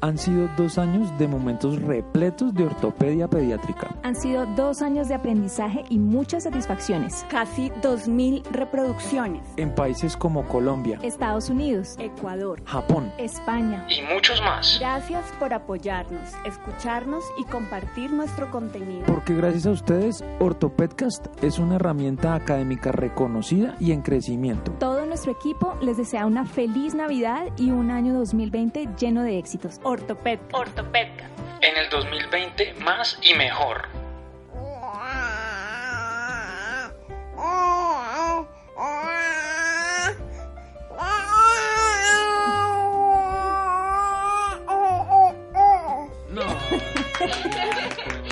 Han sido dos años de momentos repletos de ortopedia pediátrica. Han sido dos años de aprendizaje y muchas satisfacciones. Casi 2.000 reproducciones. En países como Colombia, Estados Unidos, Ecuador, Japón, España. y muchos más. Gracias por apoyarnos, escucharnos y compartir nuestro contenido. porque gracias a ustedes, Ortopedcast es una herramienta académica reconocida y en crecimiento. Todo nuestro equipo les desea una feliz Navidad y un año 2020 lleno de éxitos. Ortoped. Ortopedca. En el 2020 más y mejor. No.